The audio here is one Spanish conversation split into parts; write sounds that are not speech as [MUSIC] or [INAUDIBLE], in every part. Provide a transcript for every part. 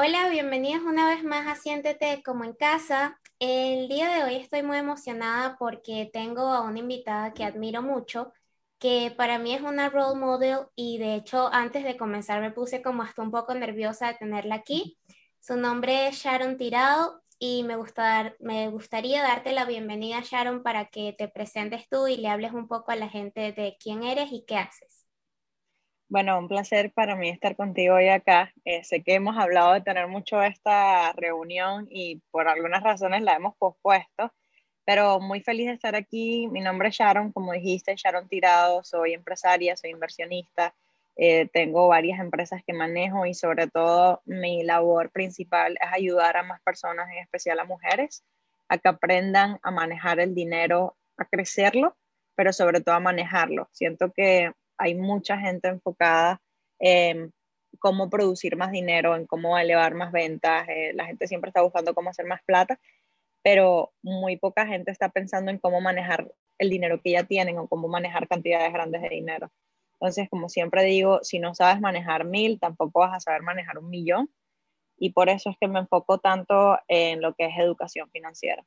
Hola, bienvenidos una vez más a Siéntete como en casa. El día de hoy estoy muy emocionada porque tengo a una invitada que admiro mucho, que para mí es una role model y de hecho antes de comenzar me puse como hasta un poco nerviosa de tenerla aquí. Su nombre es Sharon Tirado y me, me gustaría darte la bienvenida Sharon para que te presentes tú y le hables un poco a la gente de quién eres y qué haces. Bueno, un placer para mí estar contigo hoy acá. Eh, sé que hemos hablado de tener mucho esta reunión y por algunas razones la hemos pospuesto, pero muy feliz de estar aquí. Mi nombre es Sharon, como dijiste, Sharon Tirado, soy empresaria, soy inversionista, eh, tengo varias empresas que manejo y sobre todo mi labor principal es ayudar a más personas, en especial a mujeres, a que aprendan a manejar el dinero, a crecerlo, pero sobre todo a manejarlo. Siento que hay mucha gente enfocada en cómo producir más dinero, en cómo elevar más ventas. Eh, la gente siempre está buscando cómo hacer más plata, pero muy poca gente está pensando en cómo manejar el dinero que ya tienen o cómo manejar cantidades grandes de dinero. Entonces, como siempre digo, si no sabes manejar mil, tampoco vas a saber manejar un millón. Y por eso es que me enfoco tanto en lo que es educación financiera.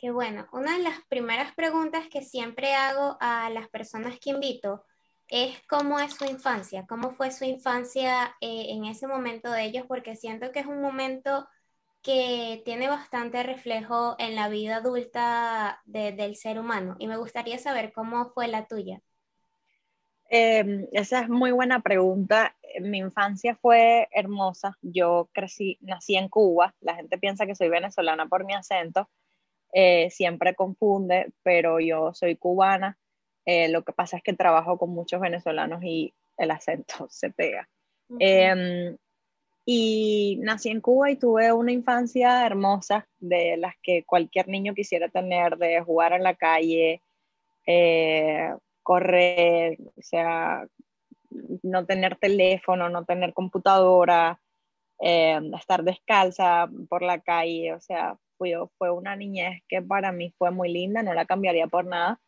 Qué bueno. Una de las primeras preguntas que siempre hago a las personas que invito es cómo es su infancia, cómo fue su infancia eh, en ese momento de ellos, porque siento que es un momento que tiene bastante reflejo en la vida adulta del ser humano. Y me gustaría saber cómo fue la tuya. Em, esa es muy buena pregunta. Mi infancia fue hermosa. Yo crecí, nací en Cuba. La gente piensa que soy venezolana por mi acento, eh, siempre confunde, pero yo soy cubana. Eh, lo que pasa es que trabajo con muchos venezolanos y el acento [LAUGHS] se pega. Em, y nací en Cuba y tuve una infancia hermosa de las que cualquier niño quisiera tener, de jugar en la calle, eh, correr, o sea, no tener teléfono, no tener computadora, em, estar descalza por la calle, o sea, fue, una niñez que para mí fue muy linda, no la cambiaría por nada.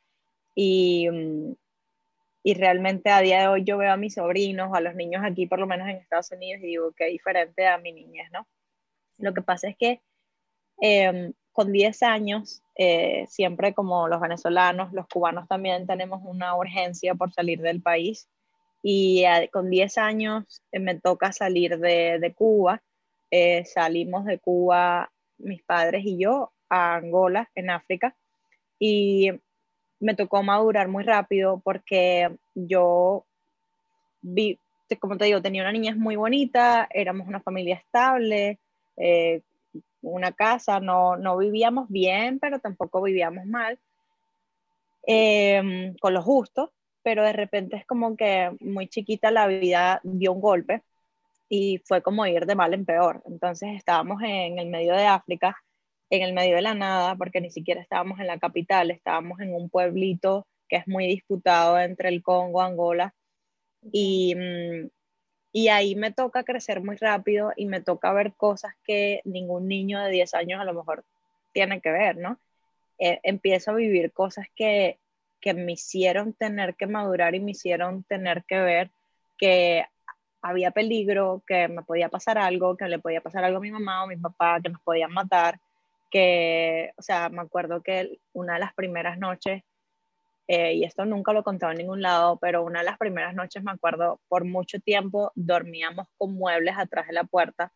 Y, mm, y realmente a día de hoy yo veo a mis sobrinos, a los niños aquí, por lo menos en Estados Unidos, y digo que es diferente a mi niñez, ¿no? Lo que pasa es que em, con 10 años, eh, siempre como los venezolanos, los cubanos también tenemos una urgencia por salir del país. Y con 10 años eh, me toca salir de, de Cuba. Eh, salimos de Cuba mis padres y yo a Angola, en África, y me tocó madurar muy rápido porque yo vi, como te digo, tenía una niñez muy bonita, éramos una familia estable, eh, una casa, no, no vivíamos bien, pero tampoco vivíamos mal, em, con lo justo, pero de repente es como que muy chiquita la vida dio un golpe y fue como ir de mal en peor. Entonces estábamos en el medio de África, en el medio de la nada, porque ni siquiera estábamos en la capital, estábamos en un pueblito que es muy disputado entre el Congo, Angola, y, mm, y ahí me toca crecer muy rápido y me toca ver cosas que ningún niño de 10 años a lo mejor tiene que ver, ¿no? Eh, empiezo a vivir cosas que, que me hicieron tener que madurar y me hicieron tener que ver que había peligro, que me podía pasar algo, que le podía pasar algo a mi mamá o a mi papá, que nos podían matar, que, o sea, me acuerdo que una de las primeras noches, eh, y esto nunca lo he contado en ningún lado, pero una de las primeras noches, me acuerdo, por mucho tiempo dormíamos con muebles atrás de la puerta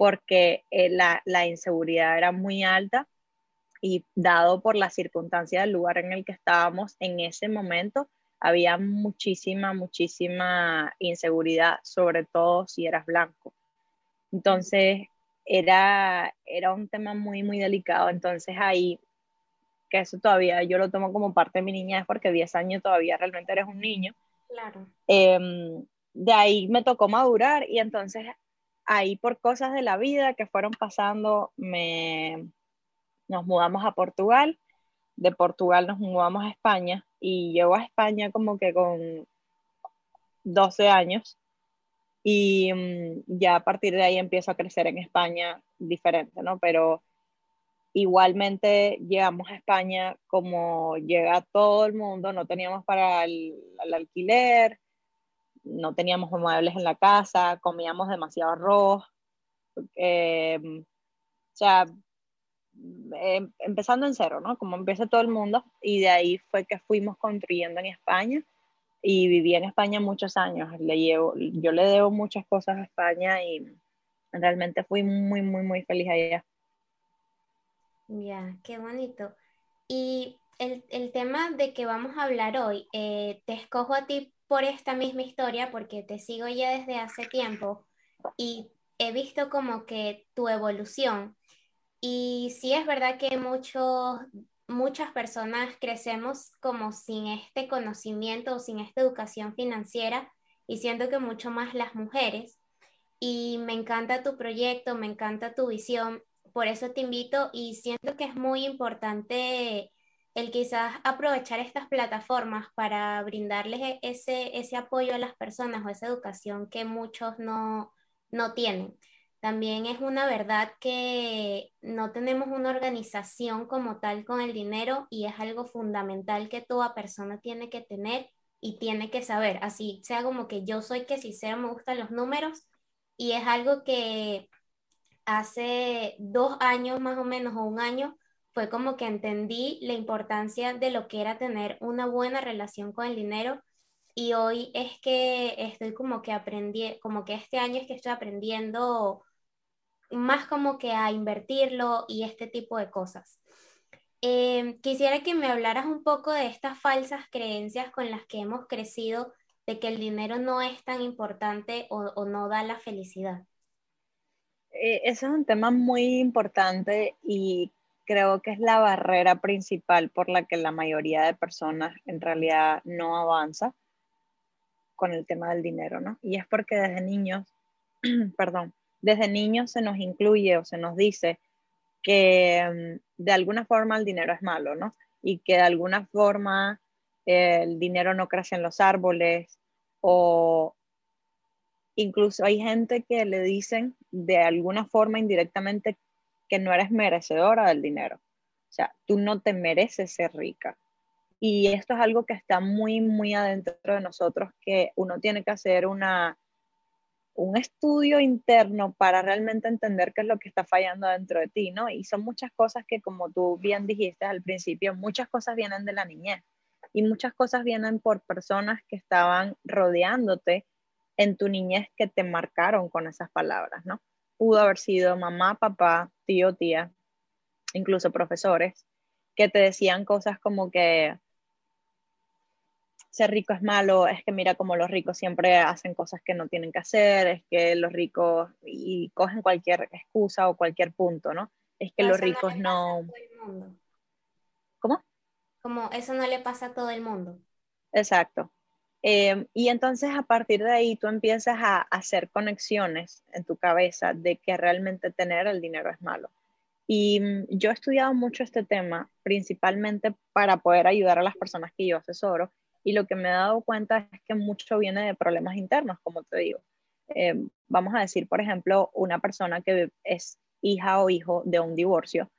porque eh, la, la inseguridad era muy alta y dado por la circunstancia del lugar en el que estábamos en ese momento, había muchísima, muchísima inseguridad, sobre todo si eras blanco. Entonces, era, era un tema muy, muy delicado. Entonces, ahí que eso todavía yo lo tomo como parte de mi niñez porque 10 años todavía realmente eres un niño. Claro. Em, de ahí me tocó madurar y entonces ahí por cosas de la vida que fueron pasando, me, nos mudamos a Portugal, de Portugal nos mudamos a España y llego a España como que con 12 años y mm, ya a partir de ahí empiezo a crecer en España diferente, ¿no? Pero igualmente llegamos a España como llega todo el mundo, no teníamos para el, alquiler, no teníamos muebles en la casa, comíamos demasiado arroz, em, o sea, em, empezando en cero, ¿no? Como empieza todo el mundo, y de ahí fue que fuimos construyendo en España y viví en España muchos años. Le llevo, yo le debo muchas cosas a España y realmente fui muy, muy, muy feliz allá. Ya, qué bonito. Y el, el, tema de que vamos a hablar hoy, eh, te escojo a ti por esta misma historia porque te sigo ya desde hace tiempo y he visto como que tu evolución. Y sí es verdad que muchos muchas personas crecemos como sin este conocimiento o sin esta educación financiera y siento que mucho más las mujeres. Y me encanta tu proyecto, me encanta tu visión, por eso te invito y siento que es muy importante el quizás aprovechar estas plataformas para brindarles ese, ese apoyo a las personas o esa educación que muchos no, no tienen. También es una verdad que no tenemos una organización como tal con el dinero y es algo fundamental que toda persona tiene que tener y tiene que saber. Así sea como que yo soy que si sea me gustan los números y es algo que hace dos años más o menos o un año fue como que entendí la importancia de lo que era tener una buena relación con el dinero y hoy es que estoy como que aprendí, como que este año es que estoy aprendiendo más como que a invertirlo y este tipo de cosas. Em, quisiera que me hablaras un poco de estas falsas creencias con las que hemos crecido de que el dinero no es tan importante o, no da la felicidad. Eh, ese es un tema muy importante y creo que es la barrera principal por la que la mayoría de personas en realidad no avanza con el tema del dinero, ¿no? Y es porque desde niños, [CLEARS THROAT] perdón, desde niños se nos incluye o se nos dice que mm, de alguna forma el dinero es malo, ¿no? Y que de alguna forma eh, el dinero no crece en los árboles o incluso hay gente que le dicen de alguna forma indirectamente que no eres merecedora del dinero. O sea, tú no te mereces ser rica. Y esto es algo que está muy, muy adentro de nosotros, que uno tiene que hacer una, un estudio interno para realmente entender qué es lo que está fallando dentro de ti, ¿no? Y son muchas cosas que, como tú bien dijiste al principio, muchas cosas vienen de la niñez y muchas cosas vienen por personas que estaban rodeándote en tu niñez que te marcaron con esas palabras, ¿no? Pudo haber sido mamá, papá, tío, tía, incluso profesores, que te decían cosas como que ser rico es malo, es que mira como los ricos siempre hacen cosas que no tienen que hacer, es que los ricos y cogen cualquier excusa o cualquier punto, ¿no? Es que los ricos no... ¿Cómo? Como eso no le pasa a todo el mundo. Exacto. Em, y entonces a partir de ahí tú empiezas a hacer conexiones en tu cabeza de que realmente tener el dinero es malo. Y mm, yo he estudiado mucho este tema, principalmente para poder ayudar a las personas que yo asesoro y lo que me he dado cuenta es que mucho viene de problemas internos, como te digo. Eh, vamos a decir, por ejemplo, una persona que es hija o hijo de un divorcio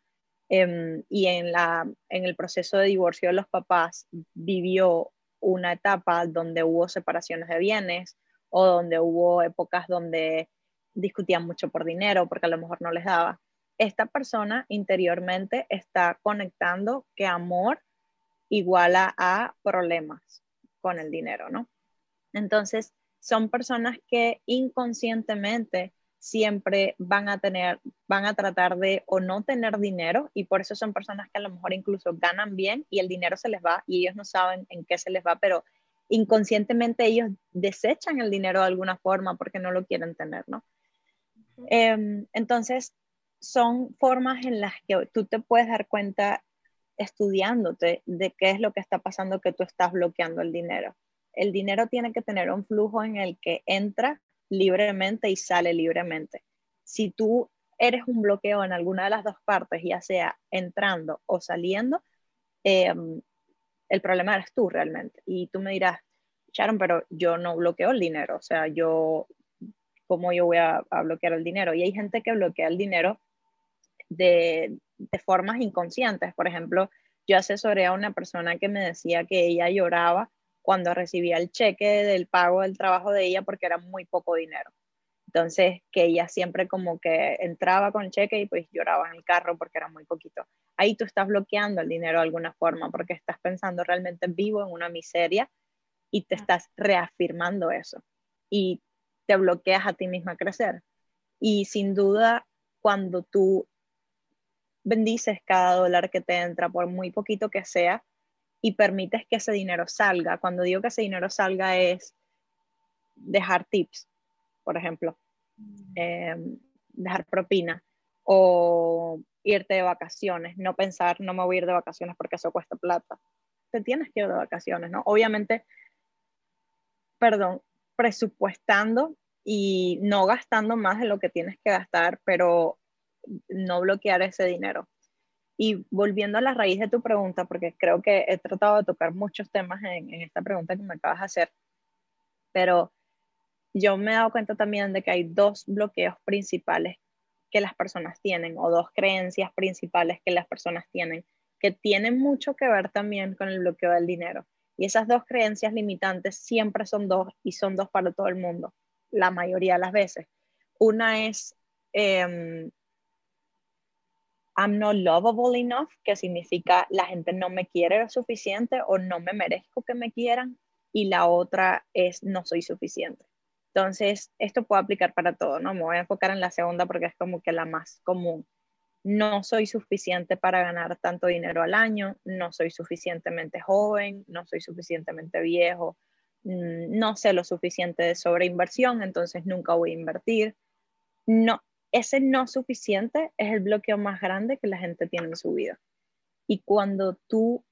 em, y en, la, en el proceso de divorcio de los papás vivió una etapa donde hubo separaciones de bienes o donde hubo épocas donde discutían mucho por dinero porque a lo mejor no les daba. Esta persona interiormente está conectando que amor iguala a problemas con el dinero, ¿no? Entonces, son personas que inconscientemente siempre van a tener, van a tratar de o no tener dinero y por eso son personas que a lo mejor incluso ganan bien y el dinero se les va y ellos no saben en qué se les va, pero inconscientemente ellos desechan el dinero de alguna forma porque no lo quieren tener, ¿no? Em, entonces, son formas en las que tú te puedes dar cuenta estudiándote de qué es lo que está pasando que tú estás bloqueando el dinero. El dinero tiene que tener un flujo en el que entra libremente y sale libremente. Si tú eres un bloqueo en alguna de las dos partes, ya sea entrando o saliendo, em, el problema eres tú realmente. Y tú me dirás, Sharon, pero yo no bloqueo el dinero, o sea, yo, ¿cómo yo voy a, bloquear el dinero? Y hay gente que bloquea el dinero de, de formas inconscientes. Por ejemplo, yo asesoré a una persona que me decía que ella lloraba cuando recibía el cheque del pago del trabajo de ella porque era muy poco dinero. Entonces, que ella siempre como que entraba con el cheque y pues lloraba en el carro porque era muy poquito. Ahí tú estás bloqueando el dinero de alguna forma porque estás pensando realmente vivo en una miseria y te estás reafirmando eso. Y te bloqueas a ti misma a crecer. Y sin duda, cuando tú bendices cada dólar que te entra, por muy poquito que sea, y permites que ese dinero salga, cuando digo que ese dinero salga es dejar tips, por ejemplo, em, dejar propina o irte de vacaciones, no pensar, no me voy a ir de vacaciones porque eso cuesta plata. Te tienes que ir de vacaciones, ¿no? Obviamente, perdón, presupuestando y no gastando más de lo que tienes que gastar, pero no bloquear ese dinero. Y volviendo a la raíz de tu pregunta, porque creo que he tratado de tocar muchos temas en, esta pregunta que me acabas de hacer, pero yo me he dado cuenta también de que hay dos bloqueos principales que las personas tienen o dos creencias principales que las personas tienen que tienen mucho que ver también con el bloqueo del dinero. Y esas dos creencias limitantes siempre son dos y son dos para todo el mundo, la mayoría de las veces. Una es, em, I'm not lovable enough, que significa la gente no me quiere lo suficiente o no me merezco que me quieran. Y la otra es no soy suficiente. Entonces, esto puede aplicar para todo, ¿no? Me voy a enfocar en la segunda porque es como que la más común. No soy suficiente para ganar tanto dinero al año, no soy suficientemente joven, no soy suficientemente viejo, mm, no sé lo suficiente de sobreinversión, entonces nunca voy a invertir. No, ese no suficiente es el bloqueo más grande que la gente tiene en su vida. Y cuando tú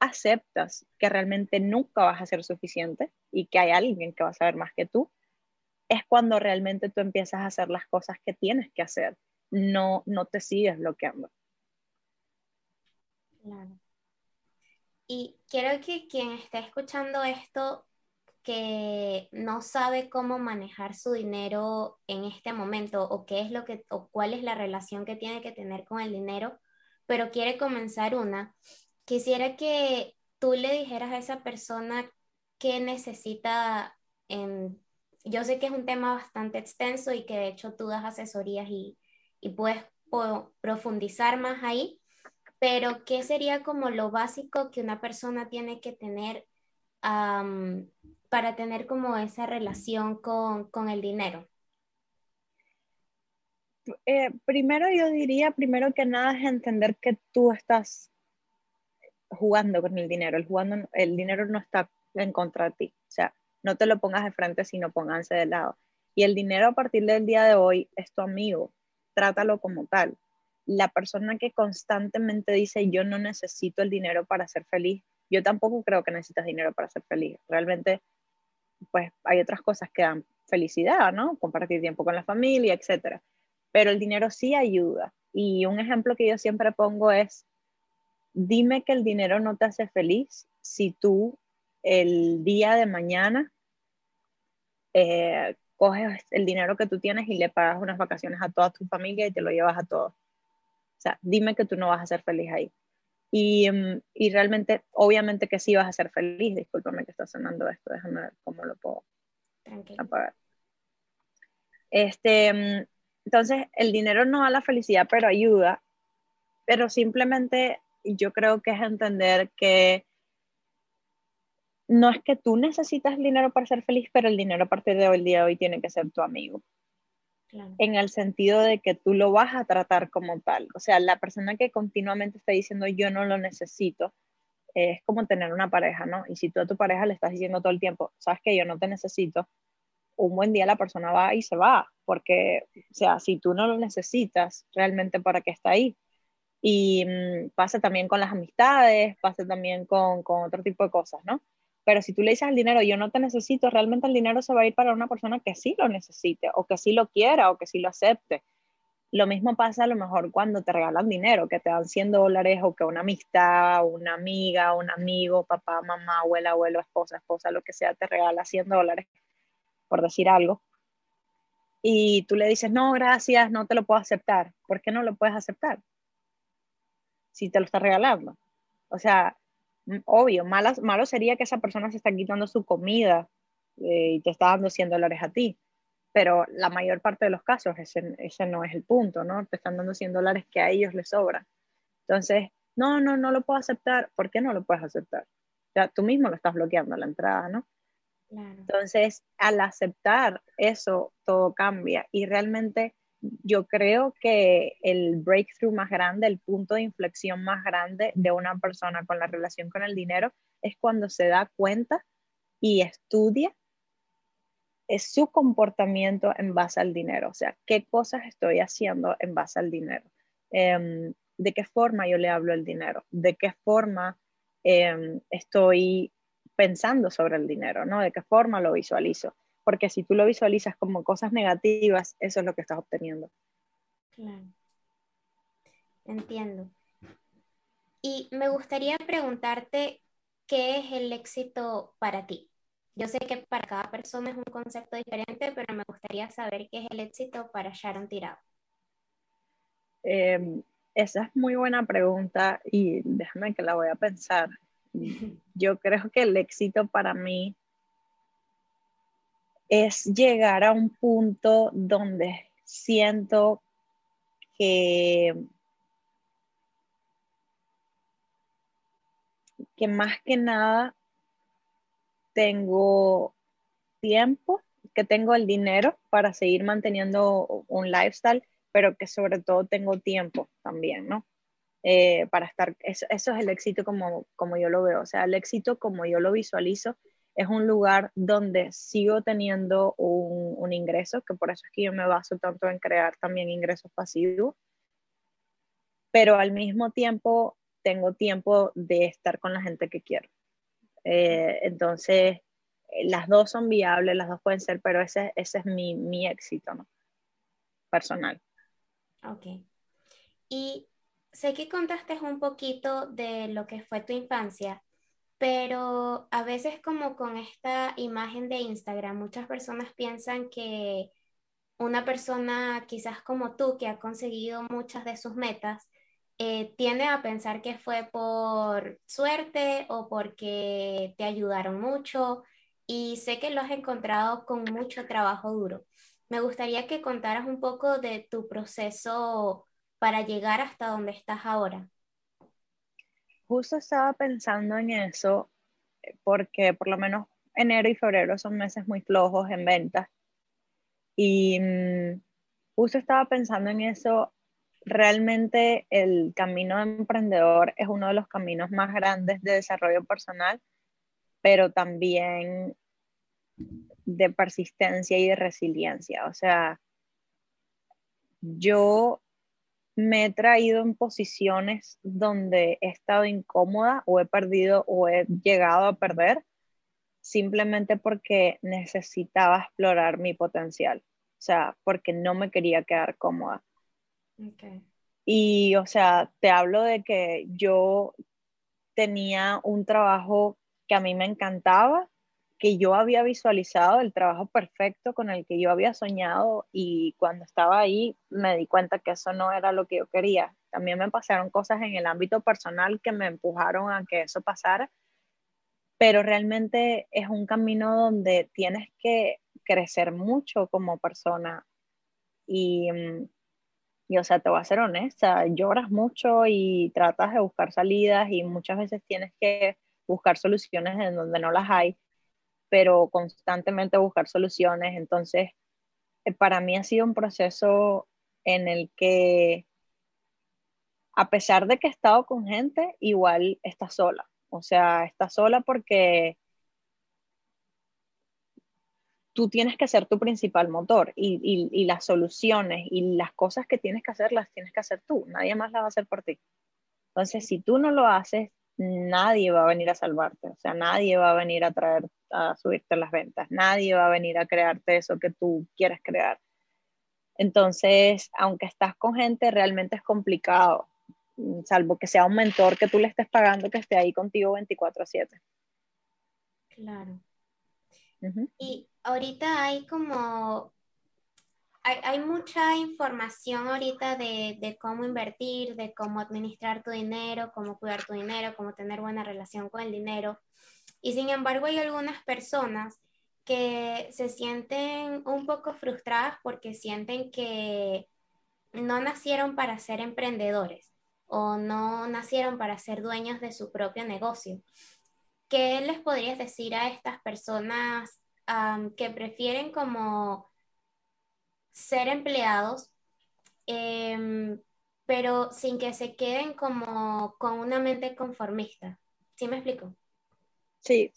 aceptas que realmente nunca vas a ser suficiente y que hay alguien que va a saber más que tú, es cuando realmente tú empiezas a hacer las cosas que tienes que hacer, no, no te sigues bloqueando. Claro. Y quiero que quien esté escuchando esto, que no sabe cómo manejar su dinero en este momento o qué es lo que o cuál es la relación que tiene que tener con el dinero, pero quiere comenzar una, quisiera que tú le dijeras a esa persona qué necesita yo sé que es un tema bastante extenso y que de hecho tú das asesorías y, puedes profundizar más ahí, pero ¿qué sería como lo básico que una persona tiene que tener para tener como esa relación con, el dinero? Eh, primero yo diría, primero que nada es entender que tú estás jugando con el dinero, el, jugando, el dinero no está en contra de ti, o sea, no te lo pongas de frente, sino pónganse de lado. Y el dinero a partir del día de hoy es tu amigo, trátalo como tal. La persona que constantemente dice yo no necesito el dinero para ser feliz, yo tampoco creo que necesitas dinero para ser feliz. Realmente, pues hay otras cosas que dan felicidad, ¿no? Compartir tiempo con la familia, etc. Pero el dinero sí ayuda. Y un ejemplo que yo siempre pongo es, dime que el dinero no te hace feliz si tú el día de mañana eh, coges el dinero que tú tienes y le pagas unas vacaciones a toda tu familia y te lo llevas a todos. O sea, dime que tú no vas a ser feliz ahí. Y, mm, y, realmente, obviamente que sí vas a ser feliz. Discúlpame que está sonando esto, déjame ver cómo lo puedo apagar. Este, mm, entonces, el dinero no da la felicidad, pero ayuda. Pero simplemente yo creo que es entender que no es que tú necesitas dinero para ser feliz, pero el dinero a partir de hoy, el día de hoy tiene que ser tu amigo. En el sentido de que tú lo vas a tratar como tal. O sea, la persona que continuamente está diciendo yo no lo necesito, es como tener una pareja, ¿no? Y si tú a tu pareja le estás diciendo todo el tiempo, sabes que yo no te necesito, un buen día la persona va y se va, porque, o sea, si tú no lo necesitas, realmente para qué está ahí. Y mm, pasa también con las amistades, pasa también con, con otro tipo de cosas, ¿no? Pero si tú le dices al dinero, yo no te necesito, realmente el dinero se va a ir para una persona que sí lo necesite, o que sí lo quiera, o que sí lo acepte. Lo mismo pasa a lo mejor cuando te regalan dinero, que te dan 100 dólares, o que una amistad, una amiga, un amigo, papá, mamá, abuela, abuelo, esposa, esposa, lo que sea, te regala 100 dólares, por decir algo. Y tú le dices, no, gracias, no te lo puedo aceptar. ¿Por qué no lo puedes aceptar? Si te lo está regalando. O sea, Mm, obvio, malo sería que esa persona se está quitando su comida eh, y te está dando 100 dólares a ti. Pero la mayor parte de los casos ese, ese no es el punto, ¿no? Te están dando 100 dólares que a ellos les sobra. Entonces, no, no, no lo puedo aceptar. ¿Por qué no lo puedes aceptar? Ya tú mismo lo estás bloqueando la entrada, ¿no? Entonces, al aceptar eso, todo cambia y realmente yo creo que el breakthrough más grande, el punto de inflexión más grande de una persona con la relación con el dinero es cuando se da cuenta y estudia es su comportamiento en base al dinero, o sea, qué cosas estoy haciendo en base al dinero, em, de qué forma yo le hablo al dinero, de qué forma em, estoy pensando sobre el dinero, ¿no? De qué forma lo visualizo porque si tú lo visualizas como cosas negativas, eso es lo que estás obteniendo. Claro. Entiendo. Y me gustaría preguntarte, ¿qué es el éxito para ti? Yo sé que para cada persona es un concepto diferente, pero me gustaría saber qué es el éxito para Sharon Tirado. Em, esa es muy buena pregunta y déjame que la voy a pensar. [LAUGHS] Yo creo que el éxito para mí es llegar a un punto donde siento que, que más que nada tengo tiempo, que tengo el dinero para seguir manteniendo un lifestyle, pero que sobre todo tengo tiempo también, ¿no? Eh, para estar, eso, eso, es el éxito como, como yo lo veo, o sea, el éxito como yo lo visualizo es un lugar donde sigo teniendo un, ingreso, que por eso es que yo me baso tanto en crear también ingresos pasivos, pero al mismo tiempo tengo tiempo de estar con la gente que quiero. Eh, entonces, eh, las dos son viables, las dos pueden ser, pero ese, ese es mi, mi éxito, ¿no? Personal. Ok. Y sé que contaste un poquito de lo que fue tu infancia, pero a veces como con esta imagen de Instagram, muchas personas piensan que una persona quizás como tú, que ha conseguido muchas de sus metas, eh, tiende a pensar que fue por suerte o porque te ayudaron mucho y sé que lo has encontrado con mucho trabajo duro. Me gustaría que contaras un poco de tu proceso para llegar hasta donde estás ahora justo estaba pensando en eso porque por lo menos enero y febrero son meses muy flojos en ventas. Y mm, justo estaba pensando en eso. Realmente el camino de emprendedor es uno de los caminos más grandes de desarrollo personal, pero también de persistencia y de resiliencia. O sea, yo me he traído en posiciones donde he estado incómoda o he perdido o he llegado a perder simplemente porque necesitaba explorar mi potencial, o sea, porque no me quería quedar cómoda. Y, o sea, te hablo de que yo tenía un trabajo que a mí me encantaba, que yo había visualizado, el trabajo perfecto con el que yo había soñado y cuando estaba ahí me di cuenta que eso no era lo que yo quería. También me pasaron cosas en el ámbito personal que me empujaron a que eso pasara, pero realmente es un camino donde tienes que crecer mucho como persona y, mm, y o sea, te voy a ser honesta, lloras mucho y tratas de buscar salidas y muchas veces tienes que buscar soluciones en donde no las hay pero constantemente buscar soluciones. Entonces, eh, para mí ha sido un proceso en el que, a pesar de que he estado con gente, igual está sola. O sea, está sola porque tú tienes que ser tu principal motor y, y, las soluciones y las cosas que tienes que hacer las tienes que hacer tú. Nadie más las va a hacer por ti. Entonces, si tú no lo haces, nadie va a venir a salvarte, o sea, nadie va a venir a traer, a subirte las ventas, nadie va a venir a crearte eso que tú quieres crear. Entonces, aunque estás con gente, realmente es complicado, salvo que sea un mentor que tú le estés pagando que esté ahí contigo 24/7. Claro. Y ahorita hay como hay, mucha información ahorita de, cómo invertir, de cómo administrar tu dinero, cómo cuidar tu dinero, cómo tener buena relación con el dinero. Y sin embargo hay algunas personas que se sienten un poco frustradas porque sienten que no nacieron para ser emprendedores o no nacieron para ser dueños de su propio negocio. ¿Qué les podrías decir a estas personas que prefieren como ser empleados, em, pero sin que se queden como con una mente conformista. ¿Sí me explico? Sí,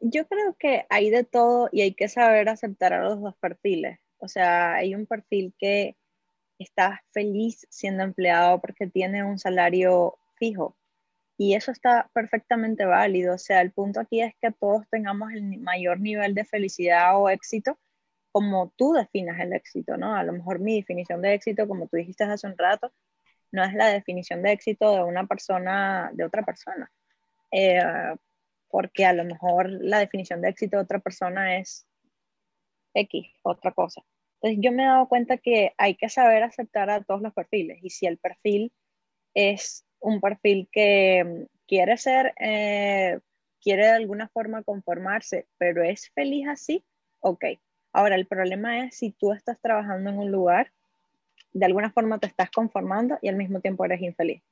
yo creo que hay de todo y hay que saber aceptar a los dos perfiles. O sea, hay un perfil que está feliz siendo empleado porque tiene un salario fijo y eso está perfectamente válido. O sea, el punto aquí es que todos tengamos el mayor nivel de felicidad o éxito como tú definas el éxito, ¿no? A lo mejor mi definición de éxito, como tú dijiste hace un rato, no es la definición de éxito de una persona, de otra persona. Eh, porque a lo mejor la definición de éxito de otra persona es X, otra cosa. Entonces yo me he dado cuenta que hay que saber aceptar a todos los perfiles y si el perfil es un perfil que quiere ser, eh, quiere de alguna forma conformarse, pero es feliz así, ok, Ahora, el problema es si tú estás trabajando en un lugar, de alguna forma te estás conformando y al mismo tiempo eres infeliz.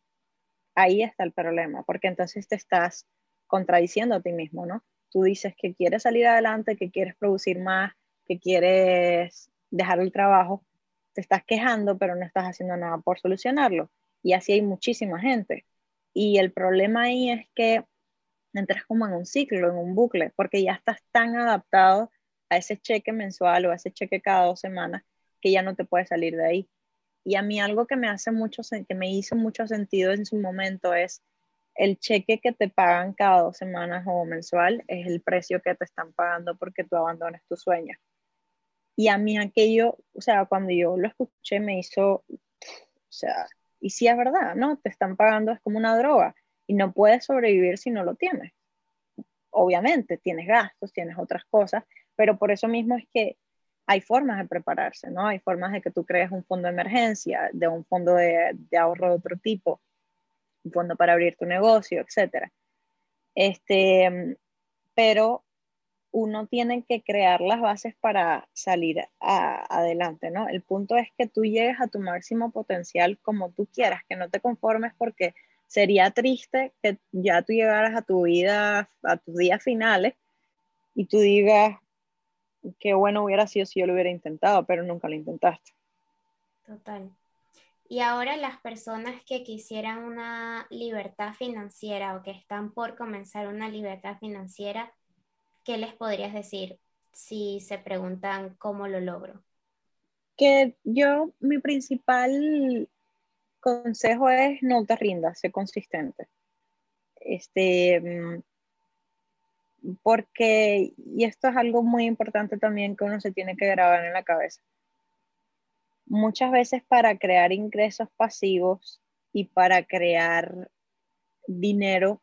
Ahí está el problema, porque entonces te estás contradiciendo a ti mismo, ¿no? Tú dices que quieres salir adelante, que quieres producir más, que quieres dejar el trabajo, te estás quejando, pero no estás haciendo nada por solucionarlo. Y así hay muchísima gente. Y el problema ahí es que entras como en un ciclo, en un bucle, porque ya estás tan adaptado a ese cheque mensual o a ese cheque cada dos semanas que ya no te puedes salir de ahí. Y a mí algo que me hace mucho, que me hizo mucho sentido en su momento es el cheque que te pagan cada dos semanas o mensual es el precio que te están pagando porque tú abandones tu sueño. Y a mí aquello, o sea, cuando yo lo escuché me hizo, o sea, y si es verdad, ¿no? Te están pagando, es como una droga y no puedes sobrevivir si no lo tienes. Obviamente, tienes gastos, tienes otras cosas, pero por eso mismo es que hay formas de prepararse, ¿no? Hay formas de que tú crees un fondo de emergencia, de un fondo de, ahorro de otro tipo, un fondo para abrir tu negocio, etc. Este, pero uno tiene que crear las bases para salir adelante, ¿no? El punto es que tú llegues a tu máximo potencial como tú quieras, que no te conformes porque sería triste que ya tú llegaras a tu vida, a tus días finales y tú digas, qué bueno hubiera sido si yo lo hubiera intentado, pero nunca lo intentaste. Total. Y ahora las personas que quisieran una libertad financiera o que están por comenzar una libertad financiera, ¿qué les podrías decir si se preguntan cómo lo logro? Que yo, mi principal consejo es no te rindas, sé consistente. Este, mm, porque, y esto es algo muy importante también que uno se tiene que grabar en la cabeza. Muchas veces para crear ingresos pasivos y para crear dinero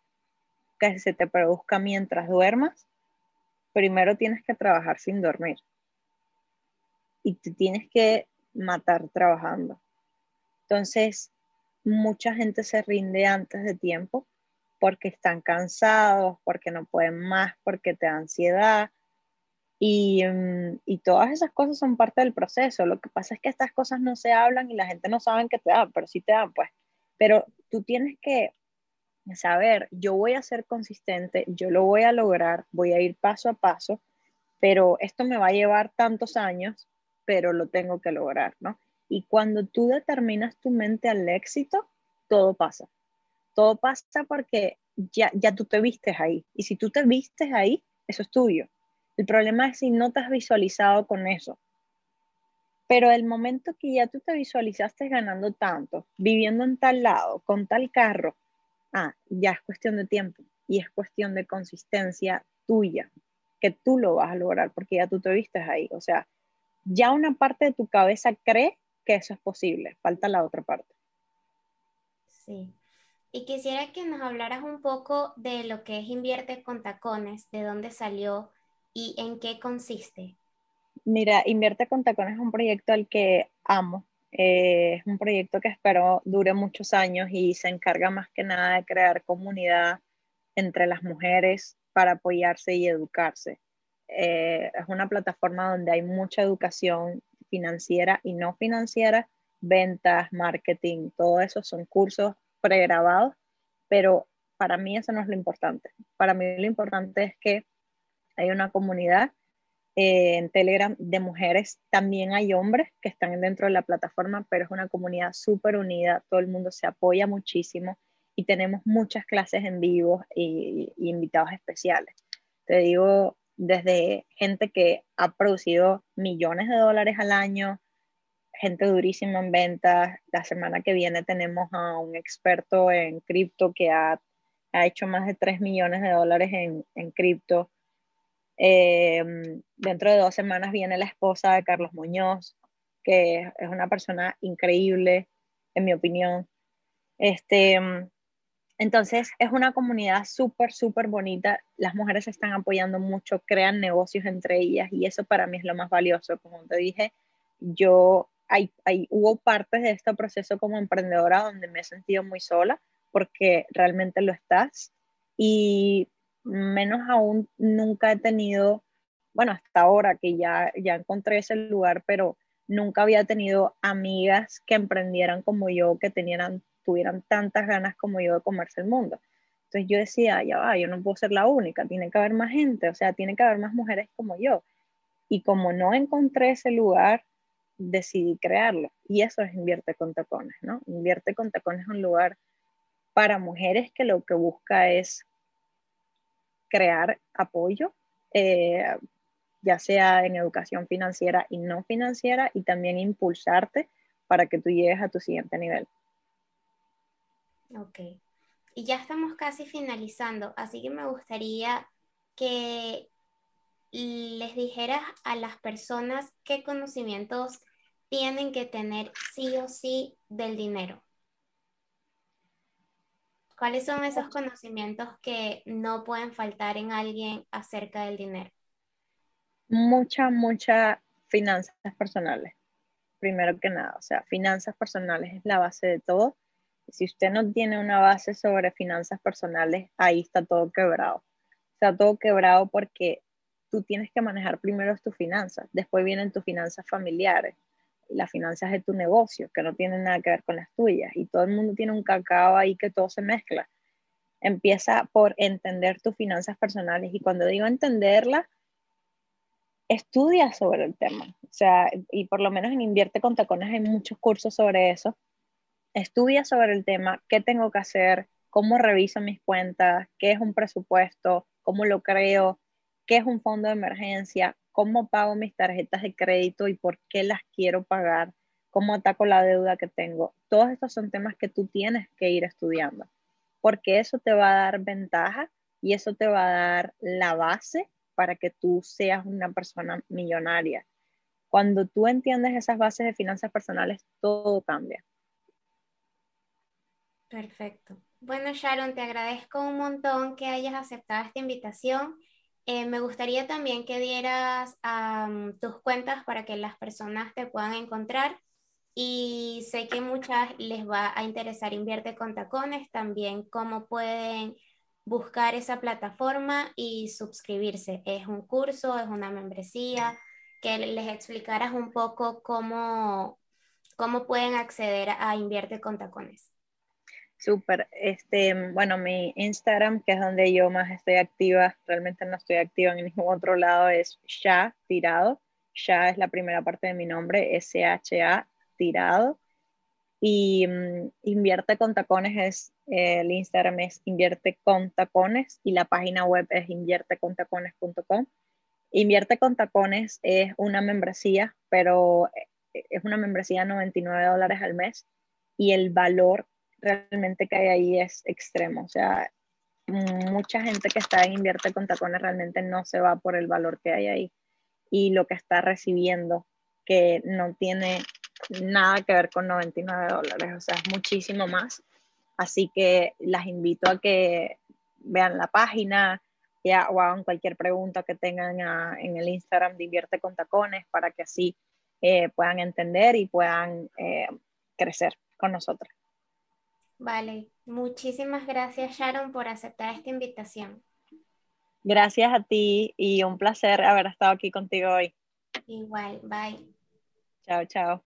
que se te produzca mientras duermas, primero tienes que trabajar sin dormir. Y te tienes que matar trabajando. Entonces, mucha gente se rinde antes de tiempo porque están cansados, porque no pueden más, porque te da ansiedad. Y, mm, y, todas esas cosas son parte del proceso. Lo que pasa es que estas cosas no se hablan y la gente no sabe que te dan, pero sí te dan, pues. Pero tú tienes que saber, yo voy a ser consistente, yo lo voy a lograr, voy a ir paso a paso, pero esto me va a llevar tantos años, pero lo tengo que lograr, ¿no? Y cuando tú determinas tu mente al éxito, todo pasa todo pasa porque ya, ya tú te vistes ahí. Y si tú te vistes ahí, eso es tuyo. El problema es si no te has visualizado con eso. Pero el momento que ya tú te visualizaste ganando tanto, viviendo en tal lado, con tal carro, ah, ya es cuestión de tiempo y es cuestión de consistencia tuya, que tú lo vas a lograr porque ya tú te viste ahí. O sea, ya una parte de tu cabeza cree que eso es posible, falta la otra parte. Sí. Y quisiera que nos hablaras un poco de lo que es Invierte con Tacones, de dónde salió y en qué consiste. Mira, Invierte con Tacones es un proyecto al que amo. Eh, es un proyecto que espero dure muchos años y se encarga más que nada de crear comunidad entre las mujeres para apoyarse y educarse. Eh, es una plataforma donde hay mucha educación financiera y no financiera, ventas, marketing, todo eso son cursos pregrabados, pero para mí eso no es lo importante. Para mí lo importante es que hay una comunidad eh, en Telegram de mujeres, también hay hombres que están dentro de la plataforma, pero es una comunidad súper unida, todo el mundo se apoya muchísimo y tenemos muchas clases en vivo y, invitados especiales. Te digo, desde gente que ha producido millones de dólares al año, gente durísima en ventas. La semana que viene tenemos a un experto en cripto que ha, ha, hecho más de 3 millones de dólares en, en cripto. Eh, dentro de dos semanas viene la esposa de Carlos Muñoz, que es una persona increíble, en mi opinión. Este, entonces, es una comunidad súper, súper bonita. Las mujeres se están apoyando mucho, crean negocios entre ellas y eso para mí es lo más valioso. Como te dije, yo, hay, hay, hubo partes de este proceso como emprendedora donde me he sentido muy sola porque realmente lo estás y menos aún nunca he tenido, bueno, hasta ahora que ya, ya encontré ese lugar, pero nunca había tenido amigas que emprendieran como yo, que tenían tuvieran tantas ganas como yo de comerse el mundo. Entonces yo decía, ya va, yo no puedo ser la única, tiene que haber más gente, o sea, tiene que haber más mujeres como yo. Y como no encontré ese lugar, decidí crearlo. Y eso es Invierte con Tacones, ¿no? Invierte con Tacones es un lugar para mujeres que lo que busca es crear apoyo, eh, ya sea en educación financiera y no financiera, y también impulsarte para que tú llegues a tu siguiente nivel. Ok. Y ya estamos casi finalizando, así que me gustaría que les dijeras a las personas qué conocimientos tienen que tener sí o sí del dinero. ¿Cuáles son esos conocimientos que no pueden faltar en alguien acerca del dinero? Mucha, mucha finanzas personales, primero que nada. O sea, finanzas personales es la base de todo si usted no tiene una base sobre finanzas personales, ahí está todo quebrado. Está todo quebrado porque tú tienes que manejar primero tus finanzas, después vienen tus finanzas familiares, las finanzas de tu negocio, que no tienen nada que ver con las tuyas, y todo el mundo tiene un cacao ahí que todo se mezcla. Empieza por entender tus finanzas personales, y cuando digo entenderla, estudia sobre el tema. O sea, y por lo menos en Invierte con Tacones hay muchos cursos sobre eso estudia sobre el tema, qué tengo que hacer, cómo reviso mis cuentas, qué es un presupuesto, cómo lo creo, qué es un fondo de emergencia, cómo pago mis tarjetas de crédito y por qué las quiero pagar, cómo ataco la deuda que tengo. Todos estos son temas que tú tienes que ir estudiando, porque eso te va a dar ventaja y eso te va a dar la base para que tú seas una persona millonaria. Cuando tú entiendes esas bases de finanzas personales, todo cambia. Perfecto. Bueno, Sharon, te agradezco un montón que hayas aceptado esta invitación. Eh, me gustaría también que dieras tus cuentas para que las personas te puedan encontrar. Y sé que muchas les va a interesar Invierte con Tacones, también cómo pueden buscar esa plataforma y suscribirse. Es un curso, es una membresía, que les explicaras un poco cómo, cómo pueden acceder a Invierte con Tacones. Súper. Este, bueno, mi Instagram, que es donde yo más estoy activa, realmente no estoy activa en ningún otro lado, es Sha Tirado. Sha es la primera parte de mi nombre, S-H-A Tirado. Y mm, Invierte con Tacones es, el Instagram es Invierte con Tacones y la página web es inviertecontacones.com. Invierte con Tacones es una membresía, pero eh, es una membresía de 99 dólares al mes y el valor realmente que hay ahí es extremo. O sea, mucha gente que está en Invierte con Tacones realmente no se va por el valor que hay ahí y lo que está recibiendo, que no tiene nada que ver con 99 dólares, o sea, es muchísimo más. Así que las invito a que vean la página ya, o hagan cualquier pregunta que tengan en el Instagram de Invierte con Tacones para que así eh, puedan entender y puedan eh, crecer con nosotros. Vale, muchísimas gracias Sharon por aceptar esta invitación. Gracias a ti y un placer haber estado aquí contigo hoy. Igual, bye. Chao, chao.